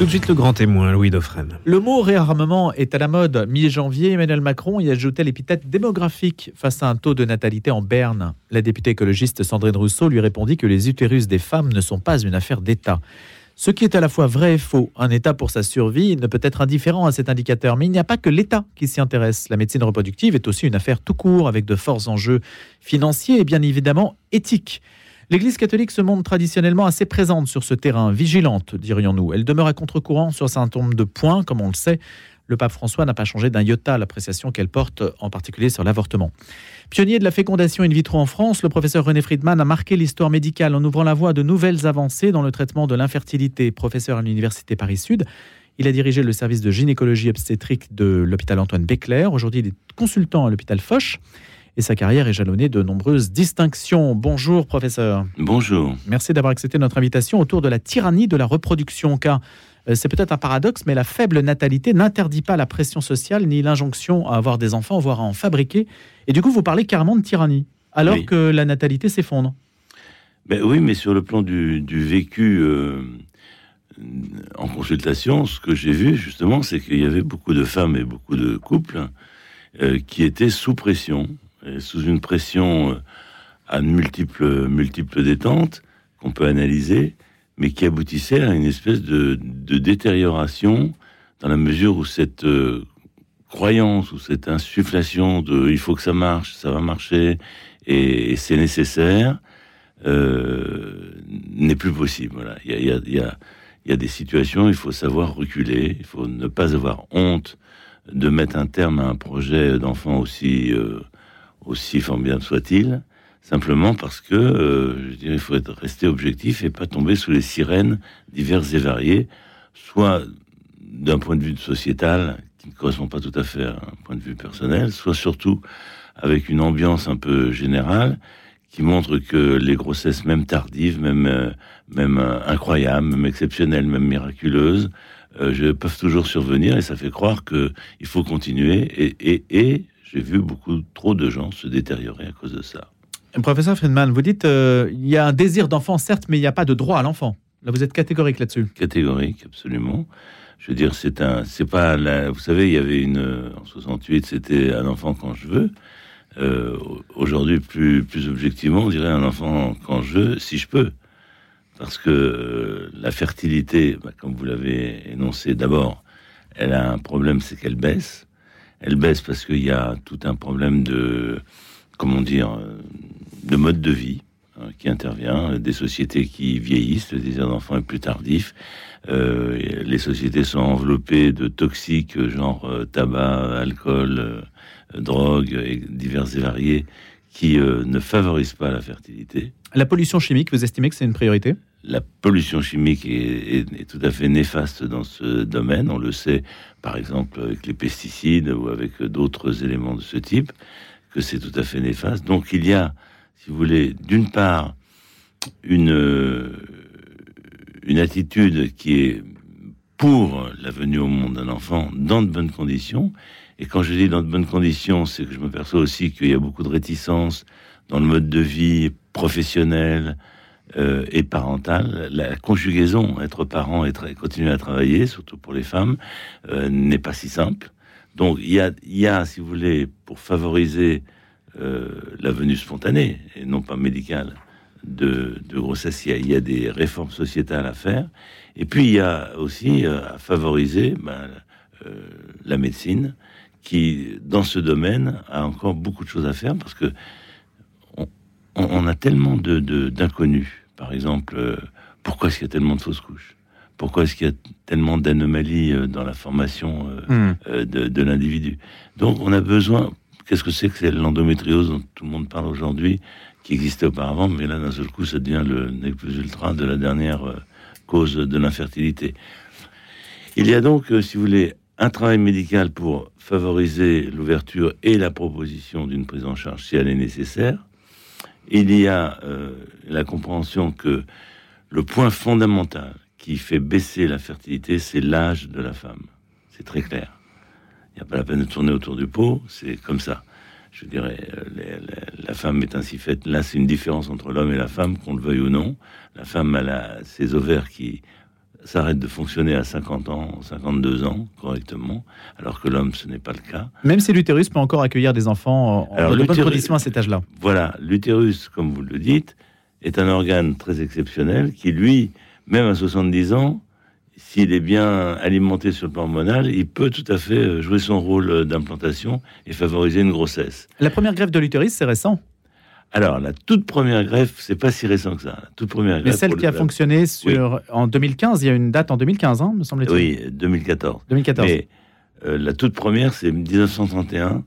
Tout de suite le grand témoin, Louis Dauphren. Le mot réarmement est à la mode. Mi-janvier, Emmanuel Macron y ajoutait l'épithète démographique face à un taux de natalité en berne. La députée écologiste Sandrine Rousseau lui répondit que les utérus des femmes ne sont pas une affaire d'État. Ce qui est à la fois vrai et faux. Un État pour sa survie ne peut être indifférent à cet indicateur, mais il n'y a pas que l'État qui s'y intéresse. La médecine reproductive est aussi une affaire tout court avec de forts enjeux financiers et bien évidemment éthiques. L'Église catholique se montre traditionnellement assez présente sur ce terrain, vigilante, dirions-nous. Elle demeure à contre-courant sur un nombre de points, comme on le sait. Le pape François n'a pas changé d'un iota l'appréciation qu'elle porte, en particulier sur l'avortement. Pionnier de la fécondation in vitro en France, le professeur René Friedman a marqué l'histoire médicale en ouvrant la voie à de nouvelles avancées dans le traitement de l'infertilité. Professeur à l'Université Paris-Sud, il a dirigé le service de gynécologie obstétrique de l'hôpital Antoine Béclair. Aujourd'hui, il est consultant à l'hôpital Foch et sa carrière est jalonnée de nombreuses distinctions. Bonjour professeur. Bonjour. Merci d'avoir accepté notre invitation autour de la tyrannie de la reproduction, car euh, c'est peut-être un paradoxe, mais la faible natalité n'interdit pas la pression sociale ni l'injonction à avoir des enfants, voire à en fabriquer. Et du coup, vous parlez carrément de tyrannie, alors que la natalité s'effondre. Ben oui, mais sur le plan du, vécu euh, en consultation, ce que j'ai vu justement, c'est qu'il y avait beaucoup de femmes et beaucoup de couples euh, qui étaient sous pression, sous une pression euh, à multiples, multiples détentes qu'on peut analyser, mais qui aboutissait à une espèce de, détérioration dans la mesure où cette euh, croyance ou cette insufflation de il faut que ça marche, ça va marcher et, c'est nécessaire euh, n'est plus possible. Voilà. Il y a, des situations, il faut savoir reculer, il faut ne pas avoir honte de mettre un terme à un projet d'enfant aussi aussi formidable soit-il, simplement parce que, euh, je dirais, il faut être resté objectif et pas tomber sous les sirènes diverses et variées, soit d'un point de vue sociétal qui ne correspond pas tout à fait à un point de vue personnel, soit surtout avec une ambiance un peu générale qui montre que les grossesses, même tardives, même euh, même euh, incroyables, même exceptionnelles, même miraculeuses, je, peuvent toujours survenir et ça fait croire que il faut continuer et, et, et j'ai vu beaucoup trop de gens se détériorer à cause de ça. Professeur Friedman, vous dites euh, il y a un désir d'enfant, certes, mais il n'y a pas de droit à l'enfant. Là, vous êtes catégorique là-dessus. Catégorique, absolument. Je veux dire, c'est un, c'est pas, la, vous savez, il y avait une en 68, c'était un enfant quand je veux. Euh, aujourd'hui, plus plus objectivement, on dirait un enfant quand je veux, si je peux, parce que euh, la fertilité, bah, comme vous l'avez énoncé, d'abord, elle a un problème, c'est qu'elle baisse. Elle baisse parce qu'il y a tout un problème de, comment dire, de mode de vie hein, qui intervient, des sociétés qui vieillissent, le désir d'enfant est plus tardif. Euh, les sociétés sont enveloppées de toxiques, genre euh, tabac, alcool, euh, drogue, et divers et variés, qui ne favorisent pas la fertilité. La pollution chimique, vous estimez que c'est une priorité? La pollution chimique est, tout à fait néfaste dans ce domaine. On le sait, par exemple, avec les pesticides ou avec d'autres éléments de ce type, que c'est tout à fait néfaste. Donc il y a, si vous voulez, d'une part, une, une attitude qui est pour la venue au monde d'un enfant dans de bonnes conditions. Et quand je dis dans de bonnes conditions, c'est que je me perçois aussi qu'il y a beaucoup de réticence dans le mode de vie professionnel, euh, et parentale, la conjugaison, être parent et continuer à travailler, surtout pour les femmes, euh, n'est pas si simple. Donc il y a, y a, si vous voulez, pour favoriser euh, la venue spontanée et non pas médicale de, de grossesse, il y, a, des réformes sociétales à faire. Et puis il y a aussi à favoriser ben, la médecine qui, dans ce domaine, a encore beaucoup de choses à faire parce que on, a tellement de d'inconnus par exemple, euh, pourquoi est-ce qu'il y a tellement de fausses couches? Pourquoi est-ce qu'il y a tellement d'anomalies euh, dans la formation euh, hmm. de, l'individu? Donc, on a besoin. Qu'est-ce que c'est que l'endométriose dont tout le monde parle aujourd'hui, qui existait auparavant, mais là, d'un seul coup, ça devient le nec plus ultra de la dernière cause de l'infertilité. Il y a donc, si vous voulez, un travail médical pour favoriser l'ouverture et la proposition d'une prise en charge si elle est nécessaire il y a euh, la compréhension que le point fondamental qui fait baisser la fertilité, c'est l'âge de la femme. C'est très clair. Il n'y a pas la peine de tourner autour du pot, c'est comme ça. Je dirais, euh, la femme est ainsi faite. Là, c'est une différence entre l'homme et la femme, qu'on le veuille ou non. La femme, a ses ovaires qui s'arrête de fonctionner à 50 ans, 52 ans correctement, alors que l'homme, ce n'est pas le cas. Même si l'utérus peut encore accueillir des enfants en Alors, de bonnes l'utérus- conditions à cet âge-là. Voilà, l'utérus, comme vous le dites, est un organe très exceptionnel qui, lui, même à 70 ans, s'il est bien alimenté sur le plan hormonal, il peut tout à fait euh, jouer son rôle d'implantation et favoriser une grossesse. La première greffe de l'utérus, c'est récent. Alors, la toute première greffe, c'est pas si récent que ça. La toute première Mais greffe. celle pour qui a fonctionné sur, en 2015, il y a une date en 2015, hein, me semble-t-il. Oui, 2014. 2014. Mais euh, la toute première, c'est 1931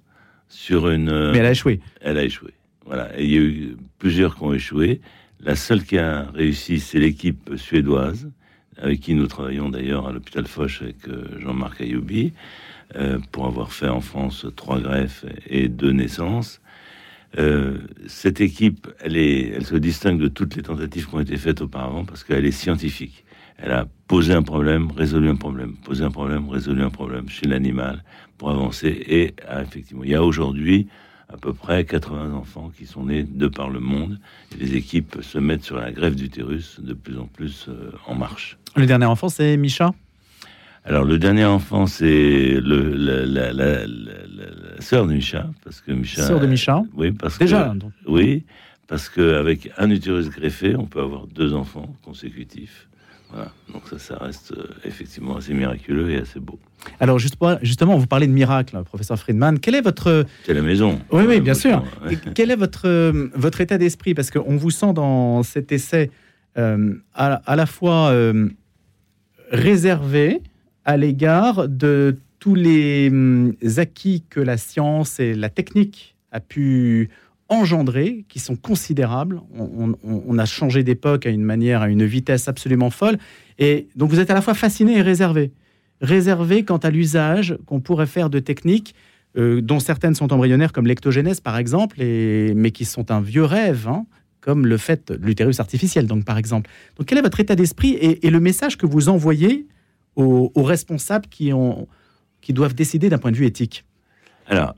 sur une. euh, Mais elle a échoué. elle a échoué. Voilà. Et il y a eu plusieurs qui ont échoué. La seule qui a réussi, c'est l'équipe suédoise, avec qui nous travaillons d'ailleurs à l'hôpital Foch avec euh, Jean-Marc Ayoubi, euh, pour avoir fait en France trois greffes et deux naissances. Euh, cette équipe, elle, est, elle se distingue de toutes les tentatives qui ont été faites auparavant parce qu'elle est scientifique. Elle a posé un problème, résolu un problème, posé un problème, résolu un problème chez l'animal pour avancer. Et ah, effectivement, il y a aujourd'hui à peu près 80 enfants qui sont nés de par le monde. Et les équipes se mettent sur la greffe d'utérus de plus en plus euh, en marche. Le dernier enfant, c'est Micha? Alors le dernier enfant, c'est le, la, la, la, la- la sœur de Micha, parce que Micha. Sœur de Micha. Oui, parce Déjà, que, donc. oui, parce qu'avec un utérus greffé, on peut avoir deux enfants consécutifs. Voilà. Donc ça, ça reste euh, effectivement assez miraculeux et assez beau. Alors justement, vous parlez de miracle, professeur Friedman. Quel est votre C'est la maison? Oui, oui, bien sûr. Et quel est votre, euh, votre état d'esprit? Parce qu'on vous sent dans cet essai euh, à, à la fois euh, réservé à l'égard de tous les hum, acquis que la science et la technique a pu engendrer, qui sont considérables. On, a changé d'époque à une manière, à une vitesse absolument folle. Et donc vous êtes à la fois fasciné et réservé. Réservé quant à l'usage qu'on pourrait faire de techniques euh, dont certaines sont embryonnaires, comme l'ectogénèse par exemple, et, mais qui sont un vieux rêve, hein, comme le fait de l'utérus artificiel, donc par exemple. Donc quel est votre état d'esprit et, le message que vous envoyez aux responsables qui, ont, qui doivent décider d'un point de vue éthique Alors,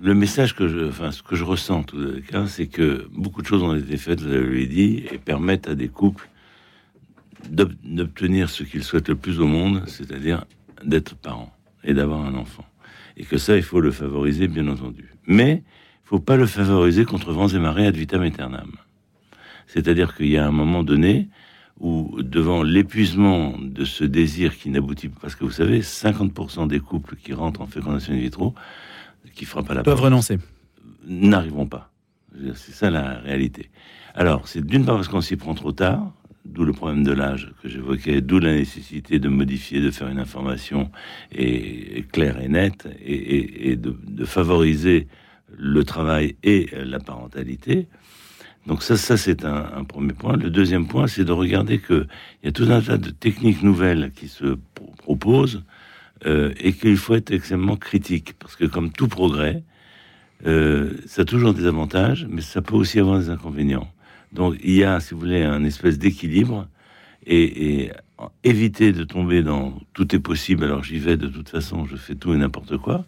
le message que je, enfin, ce que je ressens cas, c'est que beaucoup de choses ont été faites, vous l'avez dit, et permettent à des couples d'ob- d'obtenir ce qu'ils souhaitent le plus au monde, c'est-à-dire d'être parents et d'avoir un enfant. Et que ça, il faut le favoriser, bien entendu. Mais il faut pas le favoriser contre vents et marées ad vitam aeternam. C'est-à-dire qu'il y a un moment donné où, devant l'épuisement de ce désir qui n'aboutit pas, parce que vous savez, 50% des couples qui rentrent en fécondation in vitro, qui frappent à la Peuvent porte, renoncer. n'arriveront pas. C'est ça la réalité. Alors, c'est d'une part parce qu'on s'y prend trop tard, d'où le problème de l'âge que j'évoquais, d'où la nécessité de modifier, de faire une information et, et claire et nette, et, et- et de, de favoriser le travail et la parentalité. Donc ça, ça c'est un, premier point. Le deuxième point, c'est de regarder que il y a tout un tas de techniques nouvelles qui se pro- proposent euh, et qu'il faut être extrêmement critique parce que comme tout progrès, euh, ça a toujours des avantages, mais ça peut aussi avoir des inconvénients. Donc il y a, si vous voulez, un espèce d'équilibre et, et éviter de tomber dans tout est possible. Alors j'y vais de toute façon, je fais tout et n'importe quoi.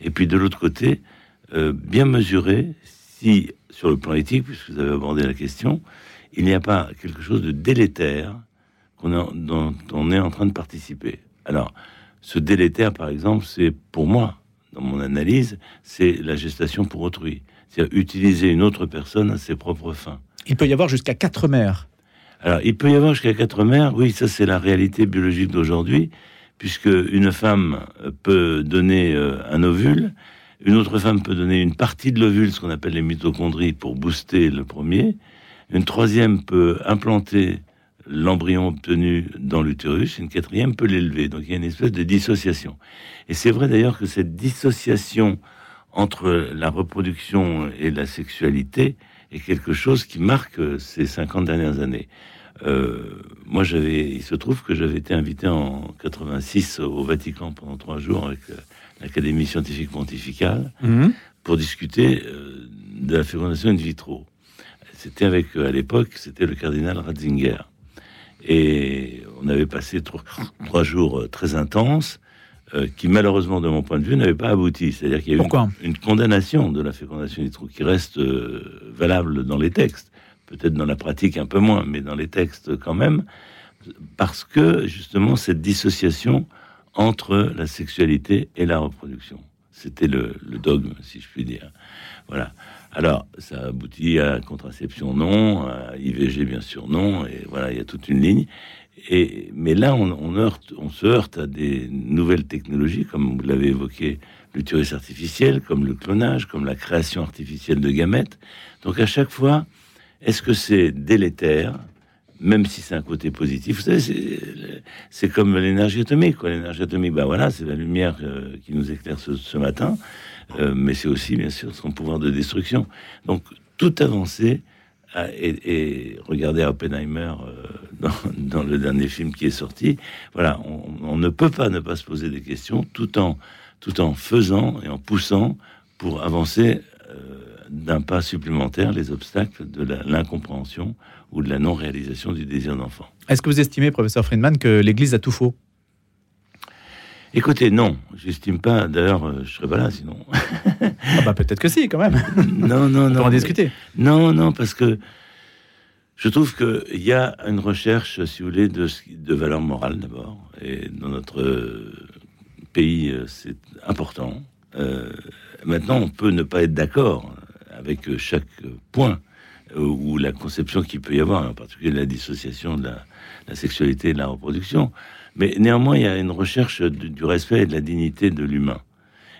Et puis de l'autre côté, euh, bien mesurer si, sur le plan éthique, puisque vous avez abordé la question, il n'y a pas quelque chose de délétère a, dont on est en train de participer. Alors, ce délétère, par exemple, c'est pour moi, dans mon analyse, c'est la gestation pour autrui. C'est-à-dire utiliser une autre personne à ses propres fins. Il peut y avoir jusqu'à quatre mères. Alors, il peut y avoir jusqu'à quatre mères. Oui, ça, c'est la réalité biologique d'aujourd'hui, puisque une femme peut donner euh, un ovule, une autre femme peut donner une partie de l'ovule, ce qu'on appelle les mitochondries, pour booster le premier. Une troisième peut implanter l'embryon obtenu dans l'utérus. Une quatrième peut l'élever. Donc, il y a une espèce de dissociation. Et c'est vrai d'ailleurs que cette dissociation entre la reproduction et la sexualité est quelque chose qui marque ces 50 dernières années. Euh, moi, j'avais, il se trouve que j'avais été invité en 86 au Vatican pendant trois jours avec euh, l'Académie scientifique pontificale pour discuter euh, de la fécondation in vitro. C'était avec, euh, à l'époque, c'était le cardinal Ratzinger. Et on avait passé trois, trois jours euh, très intenses euh, qui, malheureusement, de mon point de vue, n'avaient pas abouti. C'est-à-dire qu'il y a eu une, une condamnation de la fécondation in vitro qui reste euh, valable dans les textes, peut-être dans la pratique un peu moins, mais dans les textes quand même, parce que justement cette dissociation entre la sexualité et la reproduction. C'était le, dogme, si je puis dire. Voilà. Alors, ça aboutit à contraception non, à IVG bien sûr non, et voilà, il y a toute une ligne. Et, mais là, on, se heurte à des nouvelles technologies, comme vous l'avez évoqué, l'utérus artificiel, comme le clonage, comme la création artificielle de gamètes. Donc à chaque fois, est-ce que c'est délétère même si c'est un côté positif. Vous savez, c'est comme l'énergie atomique. L'énergie atomique, ben voilà, c'est la lumière euh, qui nous éclaire ce, matin, euh, mais c'est aussi, bien sûr, son pouvoir de destruction. Donc, toute avancée, et, regardez Oppenheimer euh, dans, le dernier film qui est sorti, voilà, on, ne peut pas ne pas se poser des questions tout en, tout en faisant et en poussant pour avancer d'un pas supplémentaire les obstacles de l'incompréhension ou de la non-réalisation du désir d'enfant. Est-ce que vous estimez, professeur Friedman, que l'Église a tout faux? Écoutez, non, j'estime pas. D'ailleurs, euh, je serais pas là sinon. ah bah peut-être que si, quand même. non, non, non. On va en discuter. Non, non, parce que je trouve qu'il y a une recherche, si vous voulez, de, de valeur morale d'abord. Et dans notre pays, euh, c'est important. Euh, maintenant, on peut ne pas être d'accord avec chaque point euh, ou la conception qu'il peut y avoir, en particulier la dissociation de la, sexualité et de la reproduction. Mais néanmoins, il y a une recherche du respect et de la dignité de l'humain.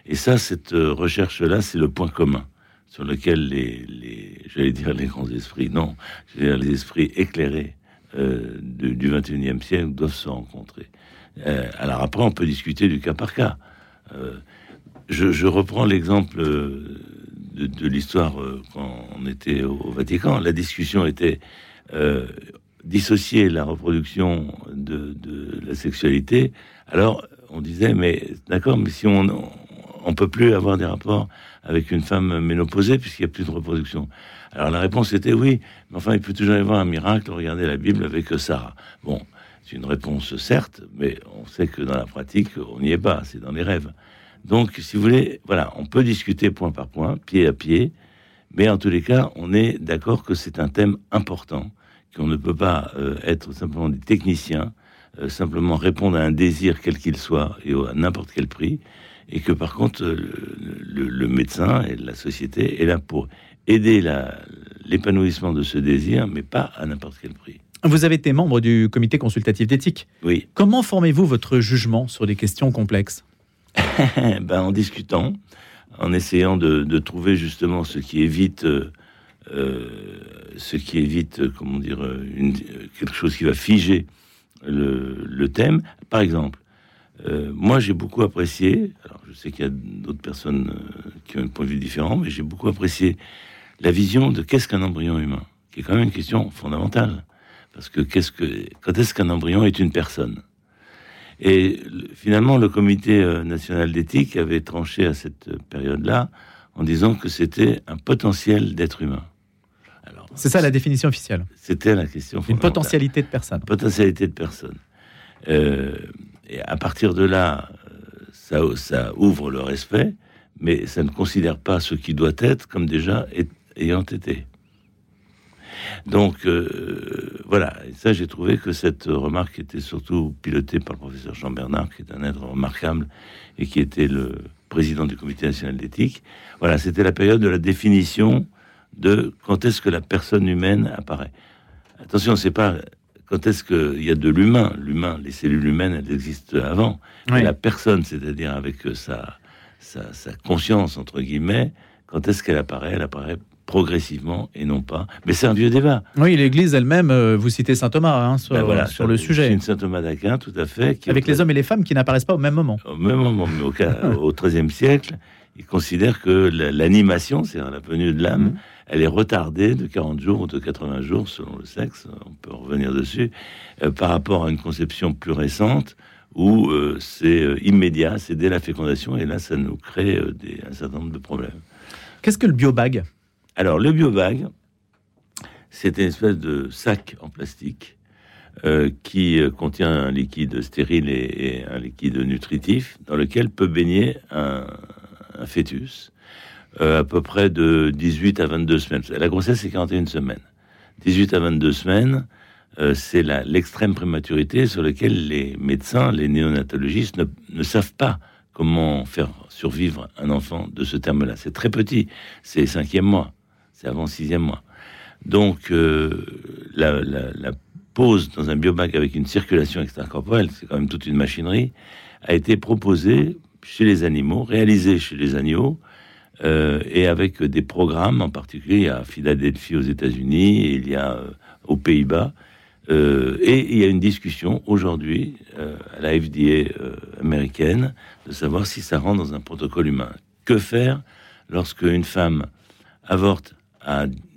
Et ça, cette euh, recherche-là, c'est le point commun sur lequel les, j'allais dire les grands esprits, non, dire les esprits éclairés euh, du 21e siècle doivent se rencontrer. alors après, on peut discuter du cas par cas. Je, reprends l'exemple de, l'histoire euh, quand on était au, Vatican. La discussion était euh, dissocier la reproduction de, la sexualité. Alors on disait, mais d'accord, mais si on on peut plus avoir des rapports avec une femme ménopausée puisqu'il n'y a plus de reproduction. Alors la réponse était oui, mais enfin il peut toujours y avoir un miracle. Regardez la Bible avec Sarah. Bon, c'est une réponse certes, mais on sait que dans la pratique on n'y est pas. C'est dans les rêves. Donc, si vous voulez, voilà, on peut discuter point par point, pied à pied, mais en tous les cas, on est d'accord que c'est un thème important, qu'on ne peut pas euh, être simplement des techniciens, euh, simplement répondre à un désir quel qu'il soit et à n'importe quel prix, et que par contre, euh, le, médecin et la société est là pour aider l'épanouissement de ce désir, mais pas à n'importe quel prix. Vous avez été membre du comité consultatif d'éthique. Oui. Comment formez-vous votre jugement sur des questions complexes? ben, En discutant, en essayant de, trouver justement ce qui évite, euh, euh, ce qui évite, comment dire, quelque chose qui va figer le, thème. Par exemple, euh, moi j'ai beaucoup apprécié, alors je sais qu'il y a d'autres personnes qui ont un point de vue différent, mais j'ai beaucoup apprécié la vision de qu'est-ce qu'un embryon humain, qui est quand même une question fondamentale. Parce que qu'est-ce que, quand est-ce qu'un embryon est une personne? Et finalement, le comité euh, national d'éthique avait tranché à cette période-là en disant que c'était un potentiel d'être humain. C'est ça la définition officielle. C'était la question. Une potentialité de personne. Potentialité de personne. Euh, et à partir de là, euh, ça, ça, ouvre le respect, mais ça ne considère pas ce qui doit être comme déjà ayant été. Donc euh, voilà, et ça j'ai trouvé que cette remarque était surtout pilotée par le professeur Jean Bernard, qui est un être remarquable et qui était le président du comité national d'éthique. Voilà, c'était la période de la définition de quand est-ce que la personne humaine apparaît. Attention, c'est pas quand est-ce qu'il y a de l'humain. L'humain, les cellules humaines, elles existent avant. Mais la personne, c'est-à-dire avec sa, sa, sa conscience, entre guillemets, quand est-ce qu'elle apparaît? Elle apparaît progressivement et non pas. Mais c'est un vieux débat. Oui, l'Église elle-même, euh, vous citez saint Thomas hein, sur, ben voilà, sur le sujet. Une saint Thomas d'Aquin, tout à fait. Avec les hommes et les femmes qui n'apparaissent pas au même moment. Au même moment, mais au XIIIe siècle, il considère que l'animation, c'est-à-dire la venue de l'âme, mhm. elle est retardée de 40 jours ou de 80 jours selon le sexe, on peut revenir dessus, euh, par rapport à une conception plus récente où euh, c'est immédiat, c'est dès la fécondation, et là ça nous crée des, un certain nombre de problèmes. Qu'est-ce que le biobag? Alors, le biobag, c'est une espèce de sac en plastique euh, qui euh, contient un liquide stérile et, un liquide nutritif dans lequel peut baigner un, fœtus euh, à peu près de 18 à 22 semaines. La grossesse, c'est 41 semaines. 18 à 22 semaines, c'est l'extrême prématurité sur laquelle les médecins, les néonatologistes ne, savent pas comment faire survivre un enfant de ce terme-là. C'est très petit, c'est cinquième mois, c'est avant sixième mois. Donc euh, la, la, pose dans un biobac avec une circulation extracorporelle, c'est quand même toute une machinerie, a été proposée chez les animaux, réalisée chez les animaux, euh, et avec des programmes en particulier à Philadelphie aux États-Unis, il y a aux Pays-Bas, euh, et il y a une discussion aujourd'hui euh, à la FDA euh, américaine de savoir si ça rentre dans un protocole humain. Que faire lorsque une femme avorte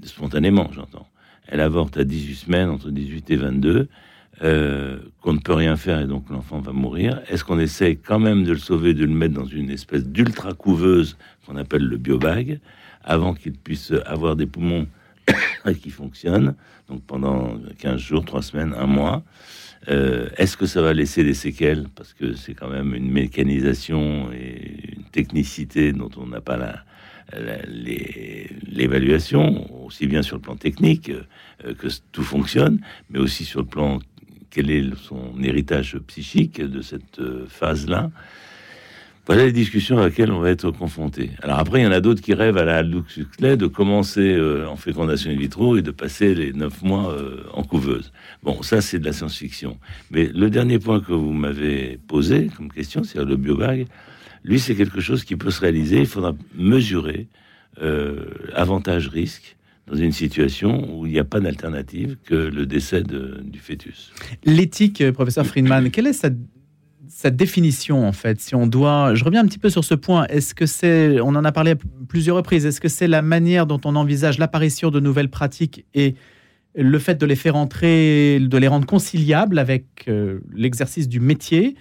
spontanément, j'entends, elle avorte à 18 semaines, entre 18 et 22, qu'on ne peut rien faire et donc l'enfant va mourir. Est-ce qu'on essaie quand même de le sauver, de le mettre dans une espèce d'ultra couveuse qu'on appelle le biobag, avant qu'il puisse avoir des poumons qui fonctionnent donc pendant 15 jours, 3 semaines, un mois? Euh, est-ce que ça va laisser des séquelles? Parce que c'est quand même une mécanisation et une technicité dont on n'a pas la, l'évaluation, aussi bien sur le plan technique euh, que tout fonctionne, mais aussi sur le plan quel est son héritage psychique de cette euh, phase-là. Voilà les discussions à laquelle on va être confronté. Alors après, il y en a d'autres qui rêvent à la Lux de commencer euh, en fécondation in vitro et de passer les neuf mois en couveuse. Bon, ça c'est de la science-fiction. Mais le dernier point que vous m'avez posé comme question, c'est le biobag. Lui, c'est quelque chose qui peut se réaliser. Il faudra mesurer euh, avantage-risque dans une situation où il n'y a pas d'alternative que le décès du fœtus. L'éthique, professeur Friedman, quelle est sa sa définition en fait Si on doit, je reviens un petit peu sur ce point. Est-ce que c'est, on en a parlé à plusieurs reprises, est-ce que c'est la manière dont on envisage l'apparition de nouvelles pratiques et le fait de les faire entrer, de les rendre conciliables avec euh, l'exercice du métier?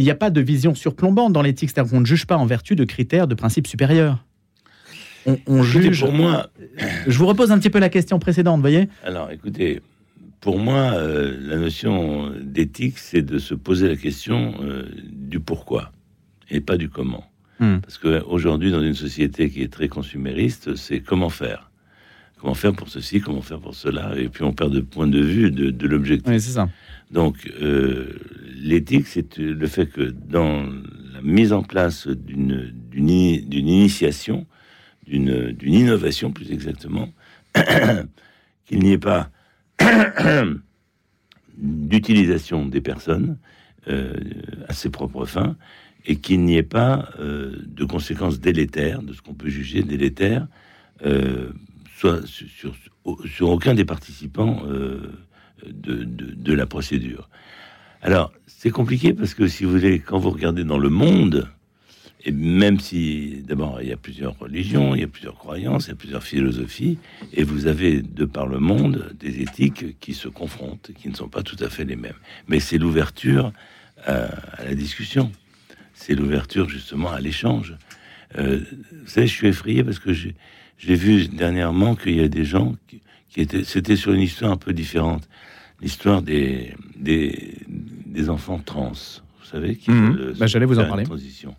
Il n'y a pas de vision surplombante dans l'éthique, c'est-à-dire qu'on ne juge pas en vertu de critères, de principes supérieurs. On, juge. Pour moi, je vous repose un petit peu la question précédente, voyez Alors, écoutez, pour moi, euh, la notion d'éthique, c'est de se poser la question euh, du pourquoi et pas du comment. Hmm. Parce qu'aujourd'hui, dans une société qui est très consumériste, c'est comment faire. Comment faire pour ceci, comment faire pour cela, et puis on perd de point de vue de, l'objectif. Oui, c'est ça. Donc, euh, l'éthique, c'est le fait que dans la mise en place d'une initiation, d'une innovation plus exactement, qu'il n'y ait pas d'utilisation des personnes euh, à ses propres fins et qu'il n'y ait pas euh, de conséquences délétères, de ce qu'on peut juger délétères, euh, soit sur, sur, aucun des participants de, de, la procédure. Alors, c'est compliqué parce que si vous voulez, quand vous regardez dans le monde, et même si, d'abord, il y a plusieurs religions, il y a plusieurs croyances, il y a plusieurs philosophies, et vous avez, de par le monde, des éthiques qui se confrontent, qui ne sont pas tout à fait les mêmes. Mais c'est l'ouverture à, la discussion. C'est l'ouverture, justement, à l'échange. Euh, vous savez, je suis effrayé parce que j'ai vu dernièrement qu'il y a des gens qui, étaient... C'était sur une histoire un peu différente. L'histoire des, des, des, enfants trans, vous savez, qui mmh. bah, J'allais vous en parler. Transition.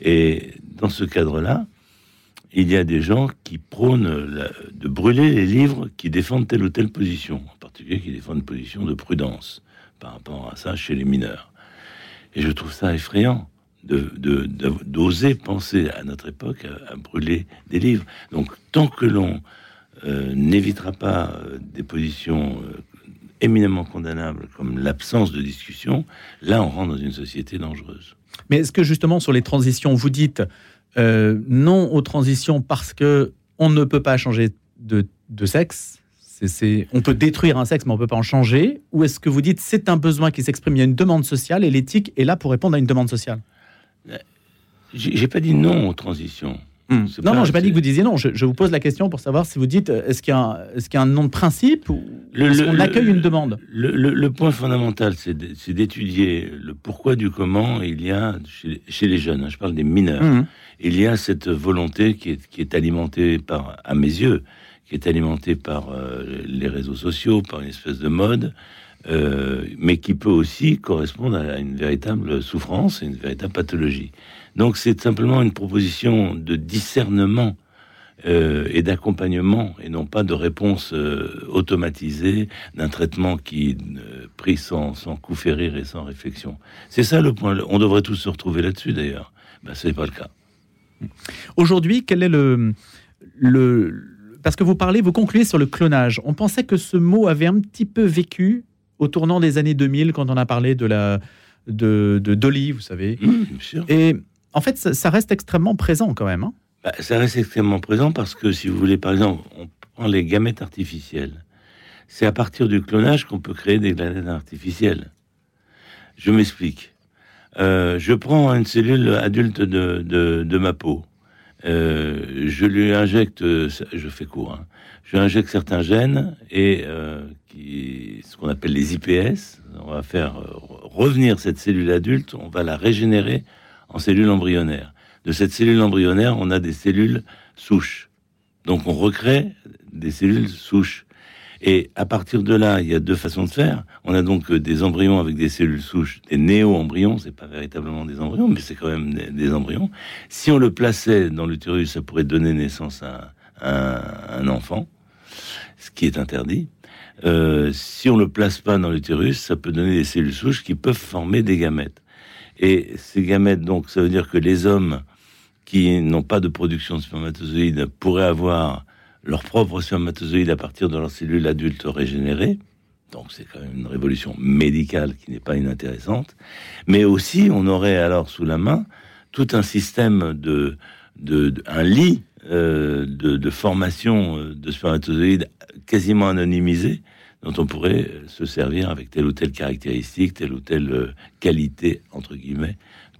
Et dans ce cadre-là, il y a des gens qui prônent de brûler les livres qui défendent telle ou telle position, en particulier qui défendent une position de prudence par rapport à ça chez les mineurs. Et je trouve ça effrayant d'oser de, penser à notre époque à, brûler des livres. Donc tant que l'on euh, n'évitera pas euh, des positions euh, éminemment condamnables comme l'absence de discussion, là on rentre dans une société dangereuse. Mais est-ce que justement sur les transitions, vous dites euh, non aux transitions parce que on ne peut pas changer de, sexe c'est, on peut détruire un sexe, mais on ne peut pas en changer Ou est-ce que vous dites c'est un besoin qui s'exprime, il y a une demande sociale et l'éthique est là pour répondre à une demande sociale? J'ai pas dit non aux transitions. Hmm. Non, non, je n'ai pas dit que vous disiez non. Je, vous pose la question pour savoir si vous dites euh, est-ce qu'il y, a un nom de principe ou est-ce qu'on accueille une demande le, point fondamental, c'est d'étudier le pourquoi du comment il y a chez, les jeunes. Hein, je parle des mineurs. Hmm. Il y a cette volonté qui est, qui est, alimentée par, à mes yeux, qui est alimentée par euh, les réseaux sociaux, par une espèce de mode. Euh, mais qui peut aussi correspondre à une véritable souffrance une véritable pathologie. Donc c'est simplement une proposition de discernement euh, et d'accompagnement et non pas de réponse euh, automatisée d'un traitement qui euh, pris sans, sans coup férir et sans réflexion. C'est ça le point. On devrait tous se retrouver là-dessus d'ailleurs. Ben, ce n'est pas le cas. Aujourd'hui, quel est le, le... Parce que vous parlez, vous concluez sur le clonage. On pensait que ce mot avait un petit peu vécu au tournant des années 2000 quand on a parlé de la de, de Dolly, vous savez. Mmh, bien sûr. Et en fait, ça, reste extrêmement présent quand même. hein. Bah, ça reste extrêmement présent parce que si vous voulez, par exemple, on prend les gamètes artificielles. C'est à partir du clonage qu'on peut créer des gamètes artificielles. Je m'explique. Euh, je prends une cellule adulte de, de, ma peau. Euh, je lui injecte, je fais court, hein, je injecte certains gènes et euh, qui, ce qu'on appelle les IPS. On va faire euh, revenir cette cellule adulte, on va la régénérer en cellule embryonnaire. De cette cellule embryonnaire, on a des cellules souches. Donc on recrée des cellules souches. Et à partir de là, il y a deux façons de faire. On a donc euh, des embryons avec des cellules souches, des néo-embryons. C'est pas véritablement des embryons, mais c'est quand même des, embryons. Si on le plaçait dans l'utérus, ça pourrait donner naissance à, un enfant, ce qui est interdit. Euh, si on le place pas dans l'utérus, ça peut donner des cellules souches qui peuvent former des gamètes. Et ces gamètes, donc, ça veut dire que les hommes qui n'ont pas de production de spermatozoïdes pourraient avoir leurs propres spermatozoïdes à partir de leurs cellules adultes régénérées. Donc c'est quand même une révolution médicale qui n'est pas inintéressante. Mais aussi, on aurait alors sous la main tout un système de, de, un lit euh, de, de formation euh, de spermatozoïdes quasiment anonymisé dont on pourrait euh, se servir avec telle ou telle caractéristique, telle ou telle euh, qualité entre guillemets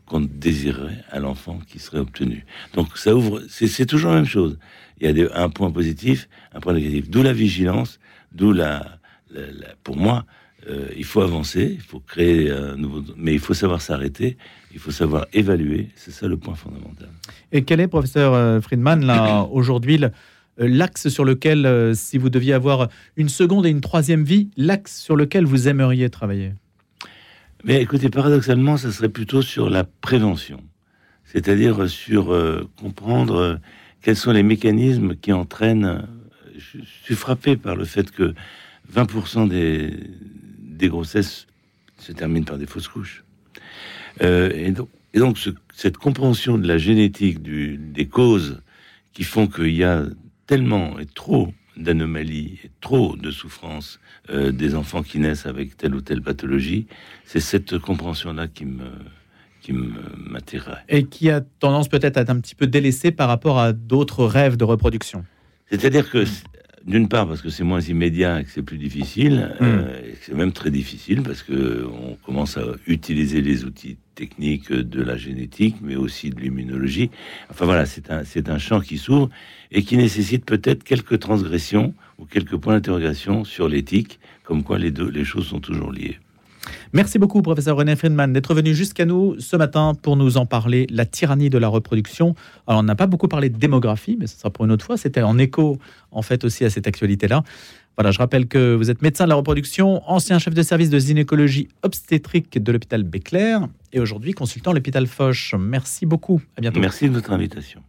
qu'on désirerait à l'enfant qui serait obtenu. Donc ça ouvre, c'est toujours la même chose. Il y a des- un point positif, un point négatif. D'où la vigilance, d'où la, la- la- pour moi, euh, il faut avancer, il faut créer un nouveau, mais il faut savoir s'arrêter, il faut savoir évaluer. C'est ça le point fondamental. Et quel est, professeur Friedman, là, aujourd'hui, le- l'axe sur lequel, euh, si vous deviez avoir une seconde et une troisième vie, l'axe sur lequel vous aimeriez travailler Mais écoutez, paradoxalement, ça serait plutôt sur la prévention, c'est-à-dire sur euh, comprendre euh, quels sont les mécanismes qui entraînent. euh, Je, suis frappé par le fait que 20% des, des grossesses se terminent par des fausses couches. Euh, et donc, et donc ce- cette compréhension de la génétique, du, des causes qui font qu'il y a tellement et trop d'anomalies trop de souffrances euh, des enfants qui naissent avec telle ou telle pathologie, c'est cette compréhension-là qui me qui me- m'attirerait. Et qui a tendance peut-être à être un petit peu délaissé par rapport à d'autres rêves de reproduction. C'est-à-dire que, d'une part, parce que c'est moins immédiat et que c'est plus difficile, euh, et que c'est même très difficile parce que on commence à utiliser les outils techniques de la génétique, mais aussi de l'immunologie. Enfin voilà, c'est un, un champ qui s'ouvre et qui nécessite peut-être quelques transgressions ou quelques points d'interrogation sur l'éthique, comme quoi les deux, les choses sont toujours liées. Merci beaucoup, professeur René Friedman, d'être venu jusqu'à nous ce matin pour nous en parler, la tyrannie de la reproduction. Alors, on n'a pas beaucoup parlé de démographie, mais ce sera pour une autre fois. C'était en écho, en fait, aussi à cette actualité-là. Voilà, je rappelle que vous êtes médecin de la reproduction, ancien chef de service de gynécologie obstétrique de l'hôpital Béclair et aujourd'hui consultant l'hôpital Foch. Merci beaucoup. À bientôt. Merci de votre invitation.